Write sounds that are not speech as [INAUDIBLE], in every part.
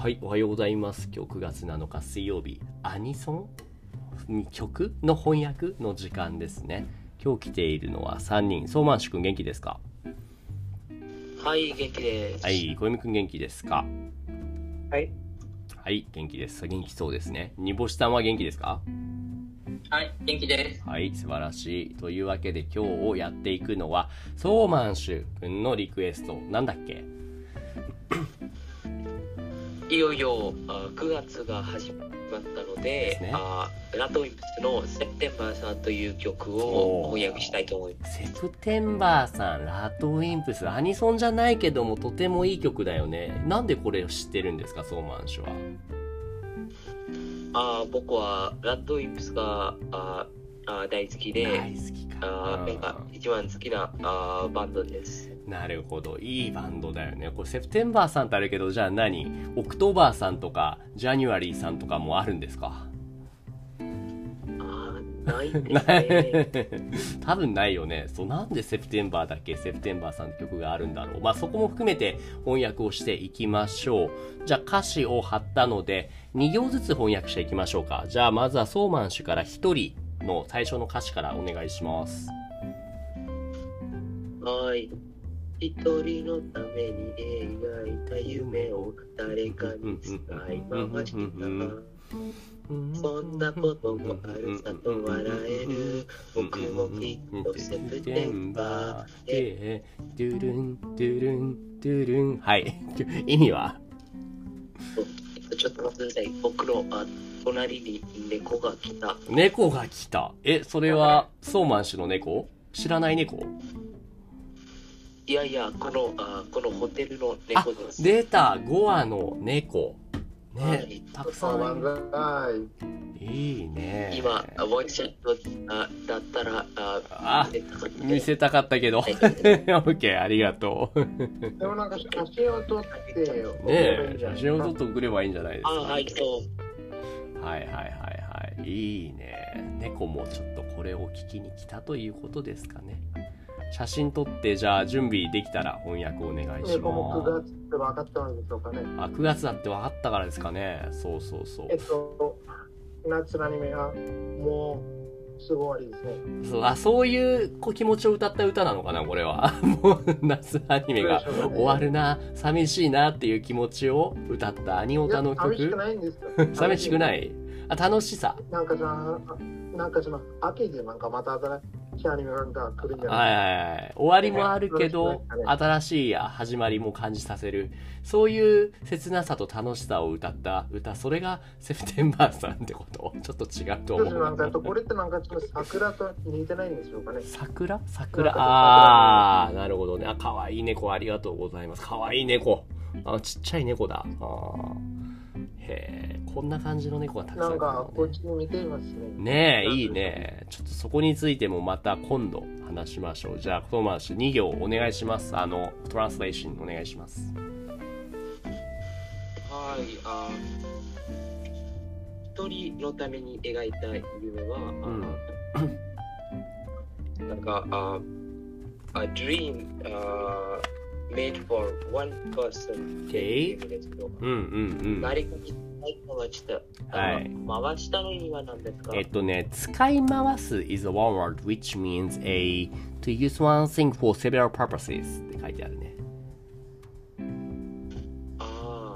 はい、おはようございます。今日9月7日水曜日、アニソン曲の翻訳の時間ですね。今日来ているのは3人。ソーマンシュ君元気ですか？はい、元気です。はい、小泉君元気ですか？はい。はい、元気です。元気そうですね。煮干しさんは元気ですか？はい、元気です。はい、素晴らしい。というわけで今日やっていくのは、ソーマンシュ君のリクエスト。なんだっけ？いよいよあ9月が始まったので、ですねあラトウィンプスのセプテンバーさんという曲を翻訳したいと思います。セプテンバーさん、ラッドウィンプス、アニソンじゃないけどもとてもいい曲だよね。なんでこれを知ってるんですか、ソーマンシュは。あ僕はラットウィンプスがああ大好きで、大好きか。あ一番好きなあバンドです。なるほど。いいバンドだよね。これ、 September さんってあるけど、じゃあ何？ October さんとか、 January さんとかもあるんですか？あないですね。[LAUGHS] 多分ないよね。そう、なんで September だっけ？ September さんって曲があるんだろう。まあ、そこも含めて翻訳をしていきましょう。じゃあ、歌詞を貼ったので、2行ずつ翻訳していきましょうか。じゃあ、まずはソーマン氏から1人の最初の歌詞からお願いします。はい。一人のために描いた夢を誰かに使い回した。そんなこともあるさと笑える僕もきっとセプテンバーでドゥルン、ドゥルン、ドゥルン。はい。意味はちょっと待ってください僕のあ隣に猫が来た猫が来た。え、それは、ソーマン氏の猫知らない猫いやいやこのあこのホテルのあ猫で、す出た !5 話の猫。ね、はいたくさんいる。いいね。今あボイスチャットあだったらああ見せたかった見せたかったけど。オはいッケー、ありがとう。ねでもなんか写真を撮ってよ。え、写真を撮って送ればいいんじゃないですか。あはいそうはいはいはいはい。いいね。猫もちょっとこれを聞きに来たということですかね。写真撮って、じゃあ準備できたら翻訳お願いしえもう9ます。月って分かったのでしょうかね。あ、9月だって分かったからですかね。そうそうそうえ。っと、夏のアニメはもうすぐ終わりですね。そうあそういうこう気持ちを歌った歌なのかなこれは [LAUGHS] もう夏アニメが終わるな寂しいなっていう気持ちを歌ったアニオタのいや寂しく曲ないんですよ。[LAUGHS] 寂しくない？あ楽しさなんかさ、なんかその秋でなんかまた新しいアニメが来るんじゃはいないはいはい。終わりもあるけど新しい始まりも感じさせる。そういう切なさと楽しさを歌った歌それがセプテンバーさんってこと？[LAUGHS] ちょっと違うとそう。なんかこれってなんかその桜と似てないんでしょうかね。桜？桜？ああーなるほどね。あ可愛い猫ありがとうございます。可愛い猫。あちっちゃい猫だ。あーへえこんな感じの猫がたくさんないんかこっちに似ていますね。ねえいいね。ちょっとそこについてもまた今度話しましょう。じゃあトーマス2行お願いします。あのトランスレーションお願いします。はい、あ一人のために描いた夢は、あなんか、あ a dream、uh, made for one person っていう意味ですけど、うんうんうん回した、はいあ回したの意味は何ですかえっとね、使い回す is a one word which means a to use one thing for several purposes って書いてあるね。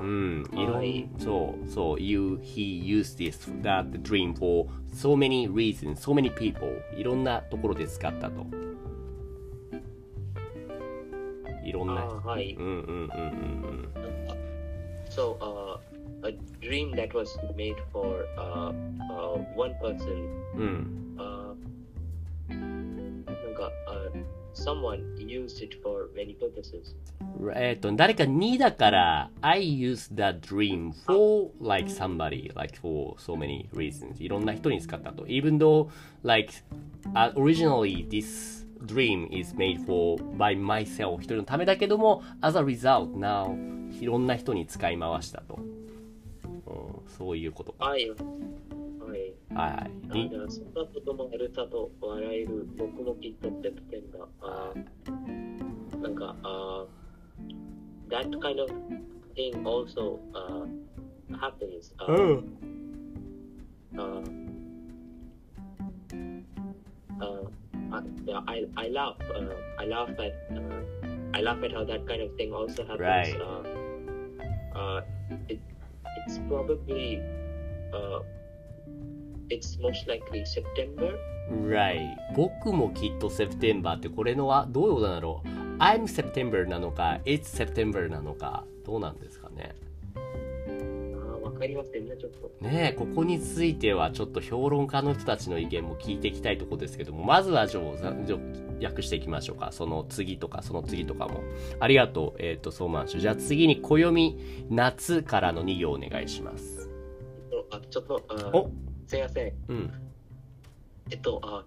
うん、いろいそう、そう、you, he used this, that dream for so many reasons, so many people. いろんなところで使ったと。いろんな。あーはいうんうんうんうんうん。 So, uh, a dream that was made for uh, uh, one person うん。 uh, なんか、uh, someone used it for many purposes. えっと、誰かにだから、I use that dream for like somebody, like for so many reasons. いろんな人に使ったと。Even though, like, uh, originally this dream is made for by myself 一人のためだけども、as a result, now いろんな人に使い回したと。うん、そういうことか。はい。はい。はいはい。にあそんなこともあるさと笑える僕もきっとセプテンが、あなんか、あ that kind of thing also uh, happens. Uh, うん。uh, yeah, I, I laugh. Uh, I laugh at. Uh, I laugh at how that kind of thing also happens. Right. Uh, uh, it, it's probably. Uh, it's most likely September. Right. 僕もきっと September ってこれのはどういうことなんだろう ?I'm September なのか It's September なのかどうなんですかねあーわかりませんね、ちょっと。ねえ、ここについてはちょっと評論家の人たちの意見も聞いていきたいところですけども、まずはじゃあ、訳していきましょうか。その次とか、その次とかも。ありがとう。えっ、と、ソーマンシュ。じゃあ次に暦、夏からの2行お願いします。あちょっと、あおすいません。うん。えっと、あ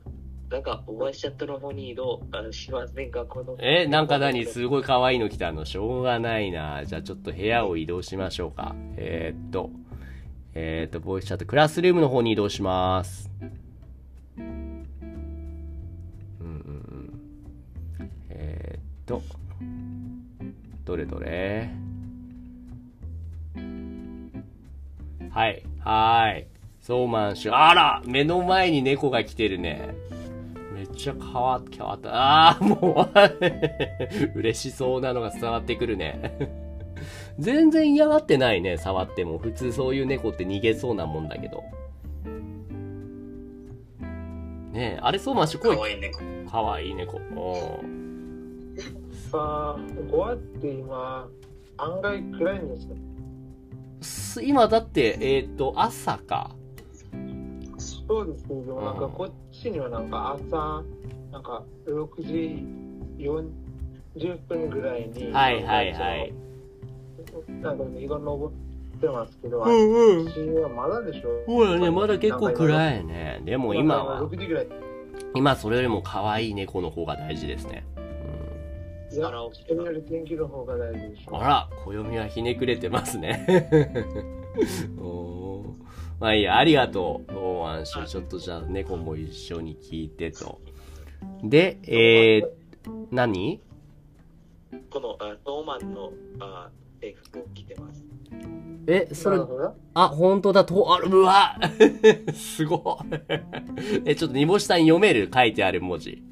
なんか、お会いしちゃったの方に移動あしませんか？この。え、なんか何？すごい可愛いの来たのしょうがないな。じゃあちょっと部屋を移動しましょうか。えーっと、えーと、ボイスチャット、クラスルームの方に移動します。うんうんうん。えーっと、どれどれ？はい、はい。ソーマンシュ。あら目の前に猫が来てるね。めっちゃ変わ変わった。ああ、もう [LAUGHS] 嬉しそうなのが伝わってくるね。全然嫌がってないね、触っても。普通そういう猫って逃げそうなもんだけど。ねえ、あれそうまし、声かわいい猫。かわいい猫。うんさあ、ゴアって今、案外暗いんですよ。す今だって、えっ、と、朝か。そうですけど、うんなんかこっちにはなんか朝、なんか6時40分ぐらいに、はいはいはい。なんか日が昇ってますけど、あっんうん。ちはまだでしょ。そうだね、まだ結構暗いね。でも今は6、時ぐらい。今それよりも可愛い猫の方が大事ですね。いやあら起きてそれより天気の方が大事でしょ。あら、暦はひねくれてますね。[LAUGHS] おーまあいいや、ありがとう。おー、安心。ちょっとじゃあ猫も一緒に聞いてと。で、えー、何？この、あトーマンのあ制服を着てます。え、それあ、本当だ、と、ある、うわ [LAUGHS] すごい。え、ちょっと煮干しさん読める？書いてある文字。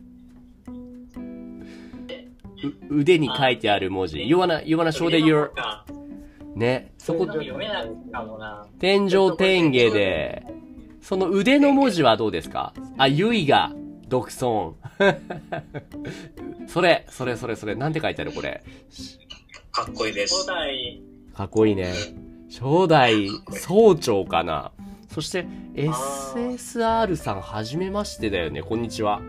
う腕に書いてある文字。You wanna, you wanna show the your, かね、そこ。天井天下で、その腕の文字はどうですか？あ、ゆいが独尊。[LAUGHS] それ、それそれそれ、なんて書いてある？これ。かっこいいで初す。か代、っこいいね。初代総長かな。そして、SSR さん、はじめましてだよね。こんにちは。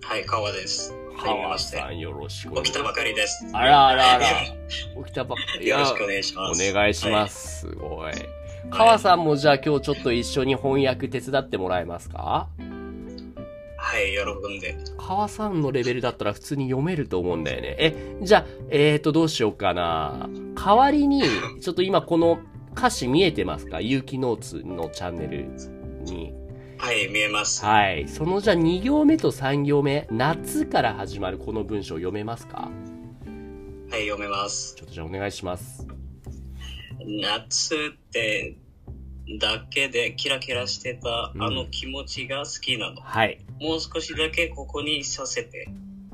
はい、川です。はじめま川してさ。ん、よろしくお願いします。起きたばかりです。あらあらあら。[LAUGHS] 起きたばっかり。よろしくお願いします。お願いします。すごい。川さんもじゃあ今日ちょっと一緒に翻訳手伝ってもらえますか？はい。はい、喜んで。川さんのレベルだったら普通に読めると思うんだよね。え、じゃあ、えーと、どうしようかな。代わりに、ちょっと今この歌詞見えてますか？有機ノーツのチャンネルに。はい、見えます。はい。そのじゃあ2行目と3行目、夏から始まるこの文章読めますか？はい、読めます。ちょっとじゃあお願いします。夏って、だけでキラキラしてたうんあの気持ちが好きなの。はい。もう少しだけここにさせて。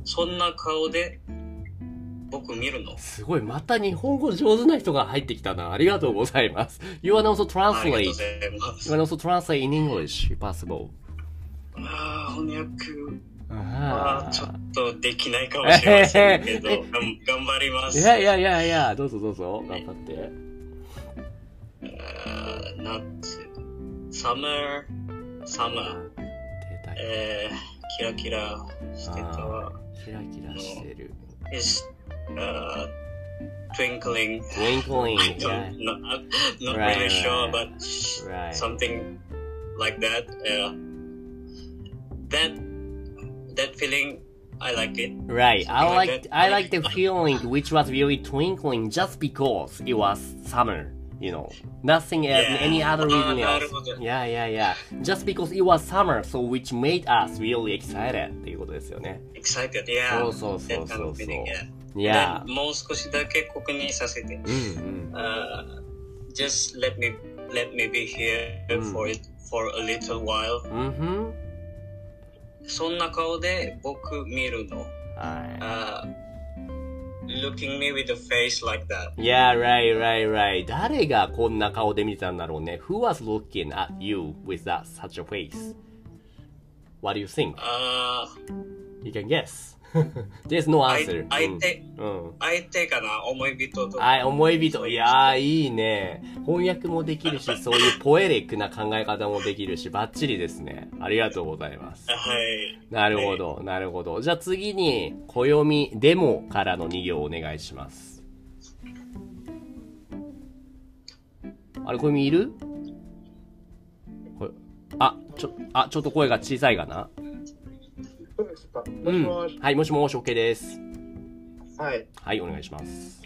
そんな顔で僕見るの。すごい。また日本語上手な人が入ってきたな。ありがとうございます。You wanna also translate. You す。wanna also translate in English, if possible. ああ、翻訳。ああーちょっとできないかもしれませんけど、[LAUGHS] 頑張ります。いやいやいやいや、どうぞどうぞ。頑張って。uh, not summer summer えー、キラキラしてたキラキラしてる twinkling twinkling [LAUGHS] I don't, not, not right, really right, sure but right. something like that Yeah. that that feeling I like it. Right. I like I liked I the feeling which was really twinkling just because it was summer You know, nothing else, Yeah. any other Ah, reason else. なるほど Yeah, yeah, yeah. Just because it was summer, so which made us really excited っていうことですよね。 Excited, yeah. そうそうそう That kind そう of そう feeling, yeah. いや Then もう少しだけ確認させて。うんうん。 Uh, just let me let me be here Mm. for it for a little while. うんふん。そんな顔で僕見るの。は Uh, looking me with a face like that. い。Yeah, right, right, right. 誰がこんな顔で見てたんだろうね。Who was looking at you with that such a face? What do you think? Uh, You can guess. [LAUGHS] There's no 相 answer. 相手、うん。うん。相手かな思い人と。はい、思い人。いやー、いいね。翻訳もできるし、[LAUGHS] そういうポエリックな考え方もできるし、バッチリですね。ありがとうございます。はい。なるほど、なるほど。じゃあ次に、暦デモからの2行お願いします。あれ、暦いる？これあ、ちょ、あ、ちょっと声が小さいかな？そうですか。うん。もしもし。はい、もしもし、OK です。はい。はい、お願いします。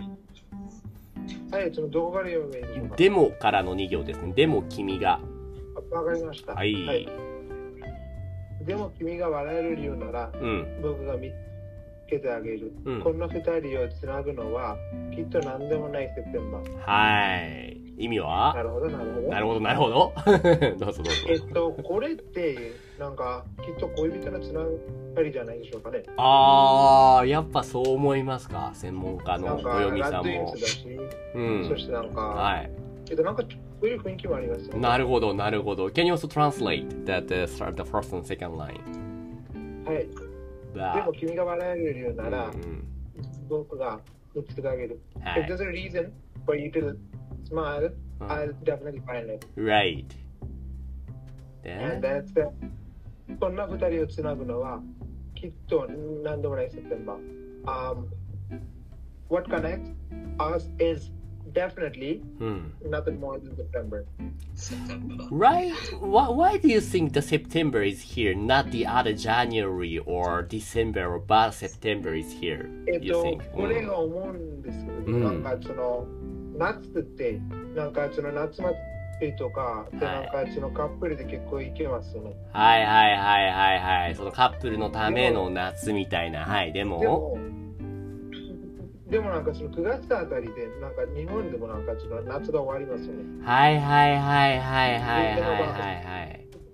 はい、そのどこから読めで。デモからの2行ですね。デモ、君が。あわかりました。はい。でも君が笑える理由なら、うん。僕が見つけてあげる。うんこの二人をつなぐのは、きっと何でもないセプテンバー。はい。意味なはるほど、なるほど。なるほど、なるほど。[LAUGHS] どうぞどうぞ。えっと、これって、なんか、きっと恋人のつながりじゃないでしょうかね。あー、やっぱそう思いますか？専門家のなんか、暦さんもうんそ。してなんか、はい。えっと、なんか、そういう雰囲気もありますよね。なるほど、なるほど。Can you also translate that the, the first and second line? はい。で.も君が笑える理由なら、うん僕が見つけてあげる。は If い。there's a reason for you to smile, うん I'll definitely find it. Right. And Then? that's it. こんな二人をつなぐのは、きっと何でもないセプテンバー。Um, what connects us is definitely うん。 nothing more than September. Right? Why, why do you think the September is here, not the other January or December or but September is here? えっ You と think?、これが思うんですけど、うんなんかその、 夏って、なんかその夏祭りとか、ではいなんかそのカップルで結構行けますよね。はいはいはいはいはい。そのカップルのための夏みたいな。はい。ででも、も、でもなんかその9月あたりで、なんか日本でもなんかその夏が終わりますよね。はいはいはいはいはいはいはいは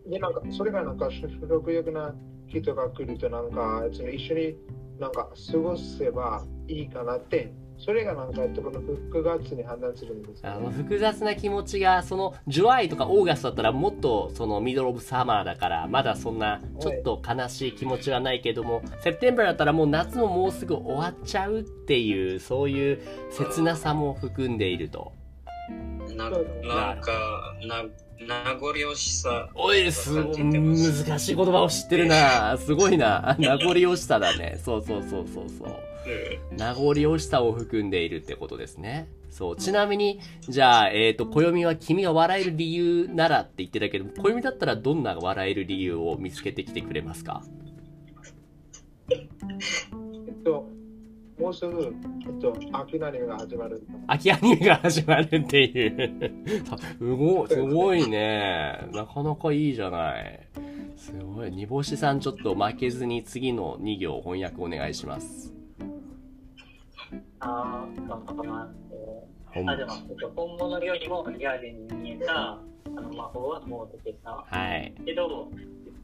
い。で、なんかそれがなんか食欲な人が来ると、なんかその一緒になんか過ごせばいいかなって、それがなんかこの9月に判断するんですよあの複雑な気持ちがそのジュライとかオーガストだったらもっとそのミドルオブサマーだからまだそんなちょっと悲しい気持ちはないけども、セプテンバーだったらもう夏ももうすぐ終わっちゃうっていうそういう切なさも含んでいると。ななんか、な、名残惜しさ。おいす難しい言葉を知ってるな。すごいな。[LAUGHS] 名残惜しさだね。そうそうそうそうそう。うん名残惜しさを含んでいるってことですね。そう。ちなみに、じゃあ、えっ、と、暦は君が笑える理由ならって言ってたけど、暦だったらどんな笑える理由を見つけてきてくれますか？えっと、もうすぐ、えっと、秋のアニメが始まる。秋アニメが始まるっていう。すごい、すごいね。なかなかいいじゃない。すごい。煮干しさんちょっと負けずに次の2行翻訳お願いします。あー頑張ります。ほんあ、でも、えっと本物よりもリアルに見えたあの魔法はもう解けた。はい。けど、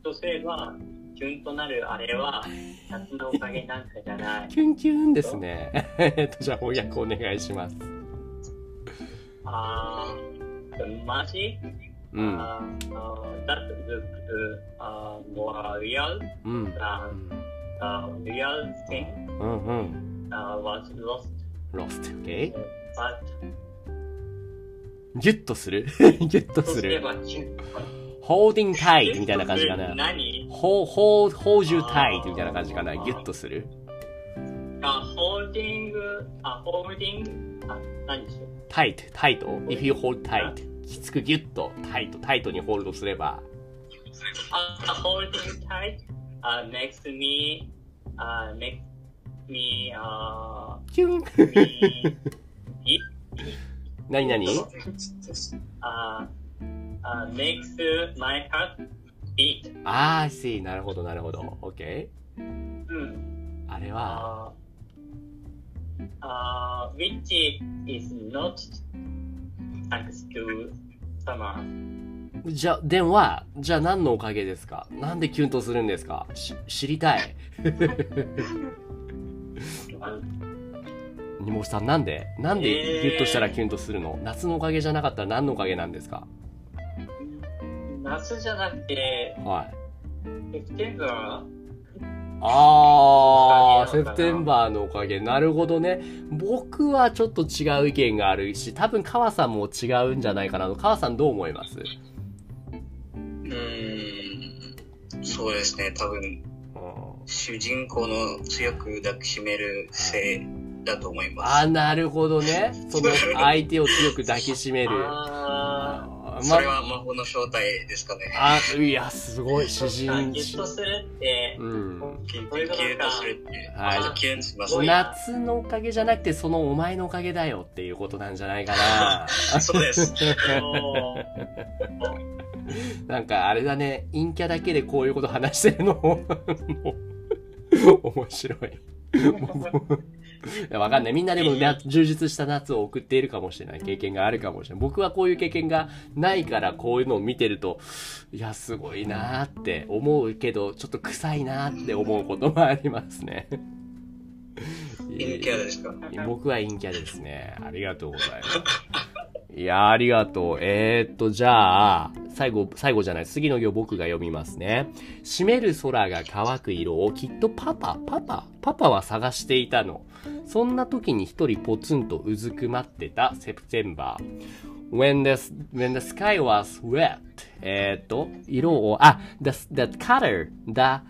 とすれば、キュンとなるあれは、夏のおかげなんかじゃない。キュンキュンですね。えっと、じゃあ翻訳お願いします。あー、マジ？うん。あー、that look uh, more real うん。than the real thing うんうん。Uh, was lost. lost, okay? But ギュッとするギュッとする。holding tight みたいな感じかな。何 hold, hold, hold you tight みたいな感じかな。ギュッとする。あ、ホールディング、あ、ホールディング、あ、何でしょう tight, tight. if you hold tight. きつくギュッと、タイト、タイトにホールドすれば。あ、holding tight, uh, makes me, uh, makes me, uh, キュンいなになに uh, uh, makes my heart beat. あー、see. なるほど、なるほど。OK? うん。あれは、あ uh, which is not thanks to summer. じゃ、電話、じゃあ何のおかげですか？なんでキュンとするんですか？し知りたい。[LAUGHS] にもさん、なんで？なんでギュッとしたらキュンとするの、夏のおかげじゃなかったら何のおかげなんですか？夏じゃなくて、はい。セプテンバあー、セおかげなのかなプテンバーのおかげ。なるほどね。僕はちょっと違う意見があるし、多分川さんも違うんじゃないかな。川さんどう思います？うーん、そうですね、多分、うん主人公の強く抱きしめる性だと思いまあ、す。なるほどね。その相手を強く抱きしめる。あ [LAUGHS] あーそれは魔法の正体ですかね。あ、いや、すごい、詩ー、人。ギュッとするって、うん。キュンそれがなんかキュンとするって。はいキュンしますね。夏のおかげじゃなくて、そのお前のおかげだよっていうことなんじゃないかな。[LAUGHS] そうです。[LAUGHS] なんかあれだね、陰キャだけでこういうこと話してるのももう [LAUGHS] 面白い。いやわかんない。みんなでもな充実した夏を送っているかもしれない。経験があるかもしれない。僕はこういう経験がないから、こういうのを見てると、いや、すごいなーって思うけど、ちょっと臭いなーって思うこともありますね。陰キャですか？僕は陰キャですね。ありがとうございます。いや、ありがとう。えー、っと、じゃあ、最後、最後じゃない。次の行僕が読みますね。閉める空が乾く色をきっとパパ、パパ、パパは探していたの。そんな時に一人ポツンとうずくまってたセプテンバー。When the, when the sky was wet. えーっと、色を、あ、the, the color, the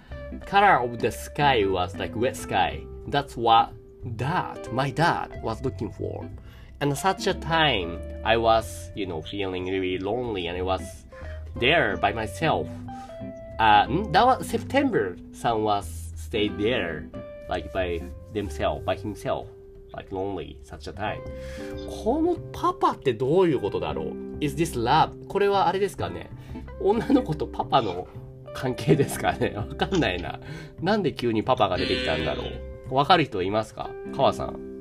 color of the sky was like wet sky. That's what dad, my dad was looking for. And such a time, I was, you know, feeling really lonely and I was there by myself. Uh, mm, that was September. Sun was stayed there, like by themselves, by himself, like lonely. Such a time. このパパってどういうことだろう ?Is this love? これはあれですかね女の子とパパの関係ですかねわかんないな。なんで急にパパが出てきたんだろうわかる人いますか川さん。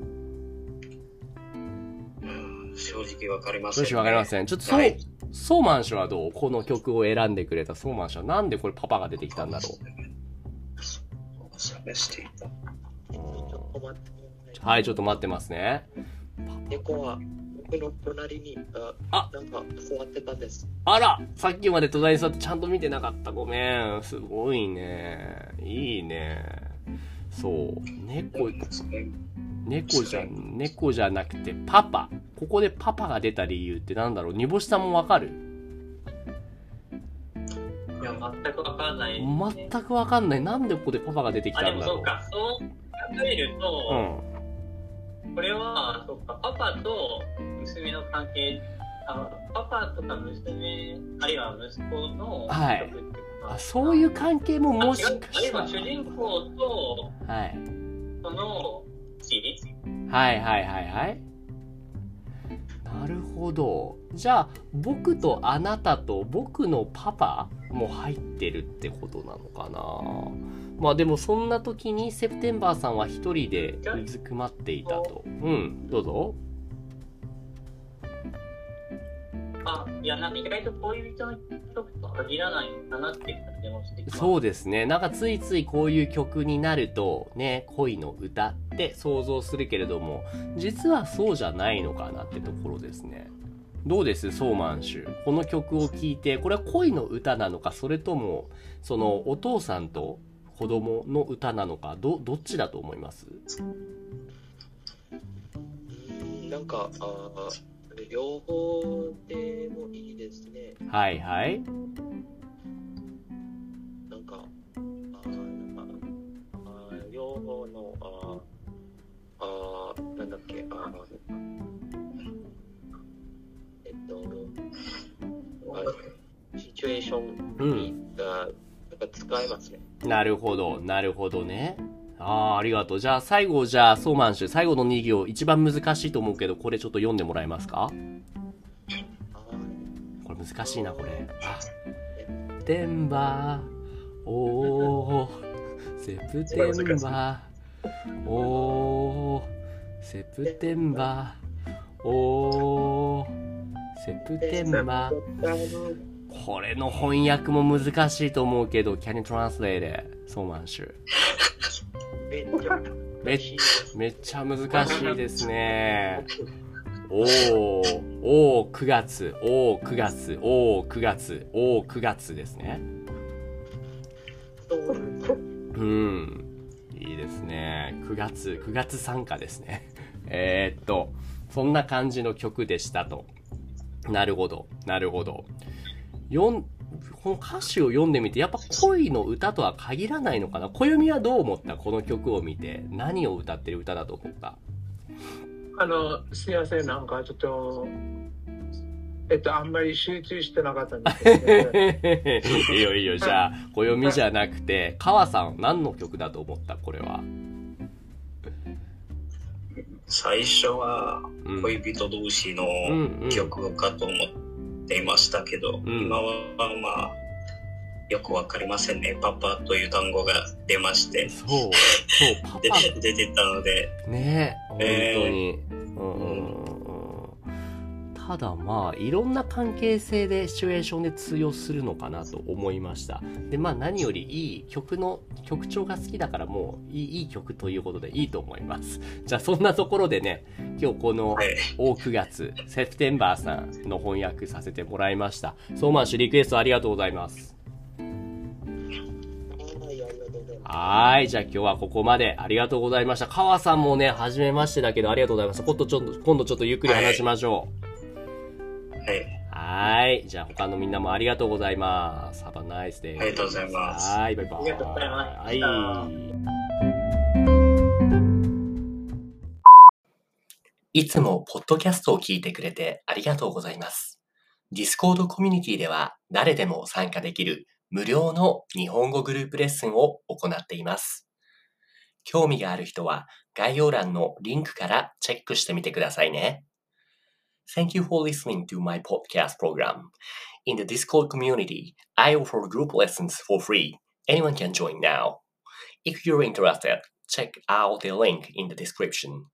正直わかりません、少しわかりません。ちょっとそう、はいソーマン氏はどうこの曲を選んでくれた？ソーマン氏はなんでこれパパが出てきたんだろ探していた。はい、ちょっと待ってますね。猫は僕の隣にああなんか座ってたんですあらさっきまで隣に座ってちゃんと見てなかった。ごめん。すごいね。いいね。そう。猫、猫じゃ、猫じゃなくてパパ。ここでパパが出た理由ってなんだろう？煮干しさんもわかる？いや、全くわかんないね、全くわかんない。なんでここでパパが出てきあ、たんだろでもそうか、そう考えるう。と、これは、そうか、パパと娘の関係、あパパとか娘、あるいは息子のはいあ、そういう関係ももしかしたら。あるいは主人公とはい。その地はいはいはいはい。なるほど。じゃあ、僕とあなたと僕のパパも入ってるってことなのかな？まあでもそんな時にセプテンバーさんは一人でうずくまっていたと。うん、どうぞ。あ、いや、なんか意外とこういう人の曲と限らないのかなっていう感じもしてきます。そうですね。なんかついついこういう曲になるとね、恋の歌って想像するけれども、実はそうじゃないのかなってところですね。どうです？ソーマン氏。この曲を聴いて、これは恋の歌なのか、それとも、そのお父さんと子供の歌なのか、ど、どっちだと思います？うんなんかあー両方でもいいですねはいはい。なんかあーなんかあー両方のあーあーなんだっけあーえっとあシチュエーションにが、なんか使えますねなるほど、なるほどね。ああ、ありがとう。じゃあ最後、じゃあ、ソーマン氏、最後の2行、一番難しいと思うけど、これちょっと読んでもらえますか？これ難しいな、これ。あ、テンバー、おー、セプテンバー、おー、セプテンバー。おー。セプテンバー。これの翻訳も難しいと思うけど、Can you translate it? ソーマンシュ。めっちゃめめっちゃ難しいですね。おー、おー、9月、おー、9月、おー、9月、おー、9月ですね。うん。いいですね。9月、9月参加ですね。[LAUGHS] えーっと、そんな感じの曲でしたと。なるほど、なるほど。よん、この歌詞を読んでみて、やっぱ恋の歌とは限らないのかな？暦はどう思った？この曲を見て。何を歌ってる歌だと思った？あの、すいません、なんかちょっと、えっと、あんまり集中してなかったんですけど、ね、[LAUGHS] いいよいいよ。じゃあ、暦じゃなくて、川さん何の曲だと思った？これは。最初はうん恋人同士のうんうん曲かと思っていましたけど、ん。今はまあ、よくわかりませんね。パパという単語が出まして、そう、そう、[LAUGHS] 出てたので、ね本当えに、うんうんうん。うんただまあいろんな関係性でシチュエーションで通用するのかなと思いましたでまあ何よりいい曲の曲調が好きだからもういいいい曲ということでいいと思います [LAUGHS] じゃあそんなところでね今日このはい。大9月セプテンバーさんの翻訳させてもらいましたソーマンシュリクエストありがとうございますはい。じゃあ今日はここまでありがとうございました。川さんもね、初めましてだけどありがとうございました。今度ちょっと、今度ちょっとゆっくり話しましょはい。う。はーい。じゃあ他のみんなもありがとうございます。Have a nice day. ありがとうございますはーい。バイバイ。ありがとうございましたはい。いつもポッドキャストを聞いてくれてありがとうございます。Discord コミュニティでは誰でも参加できる無料の日本語グループレッスンを行っています。興味がある人は概要欄のリンクからチェックしてみてくださいね。Thank you for listening to my podcast program. In the Discord community, I offer group lessons for free. Anyone can join now. If you're interested, check out the link in the description.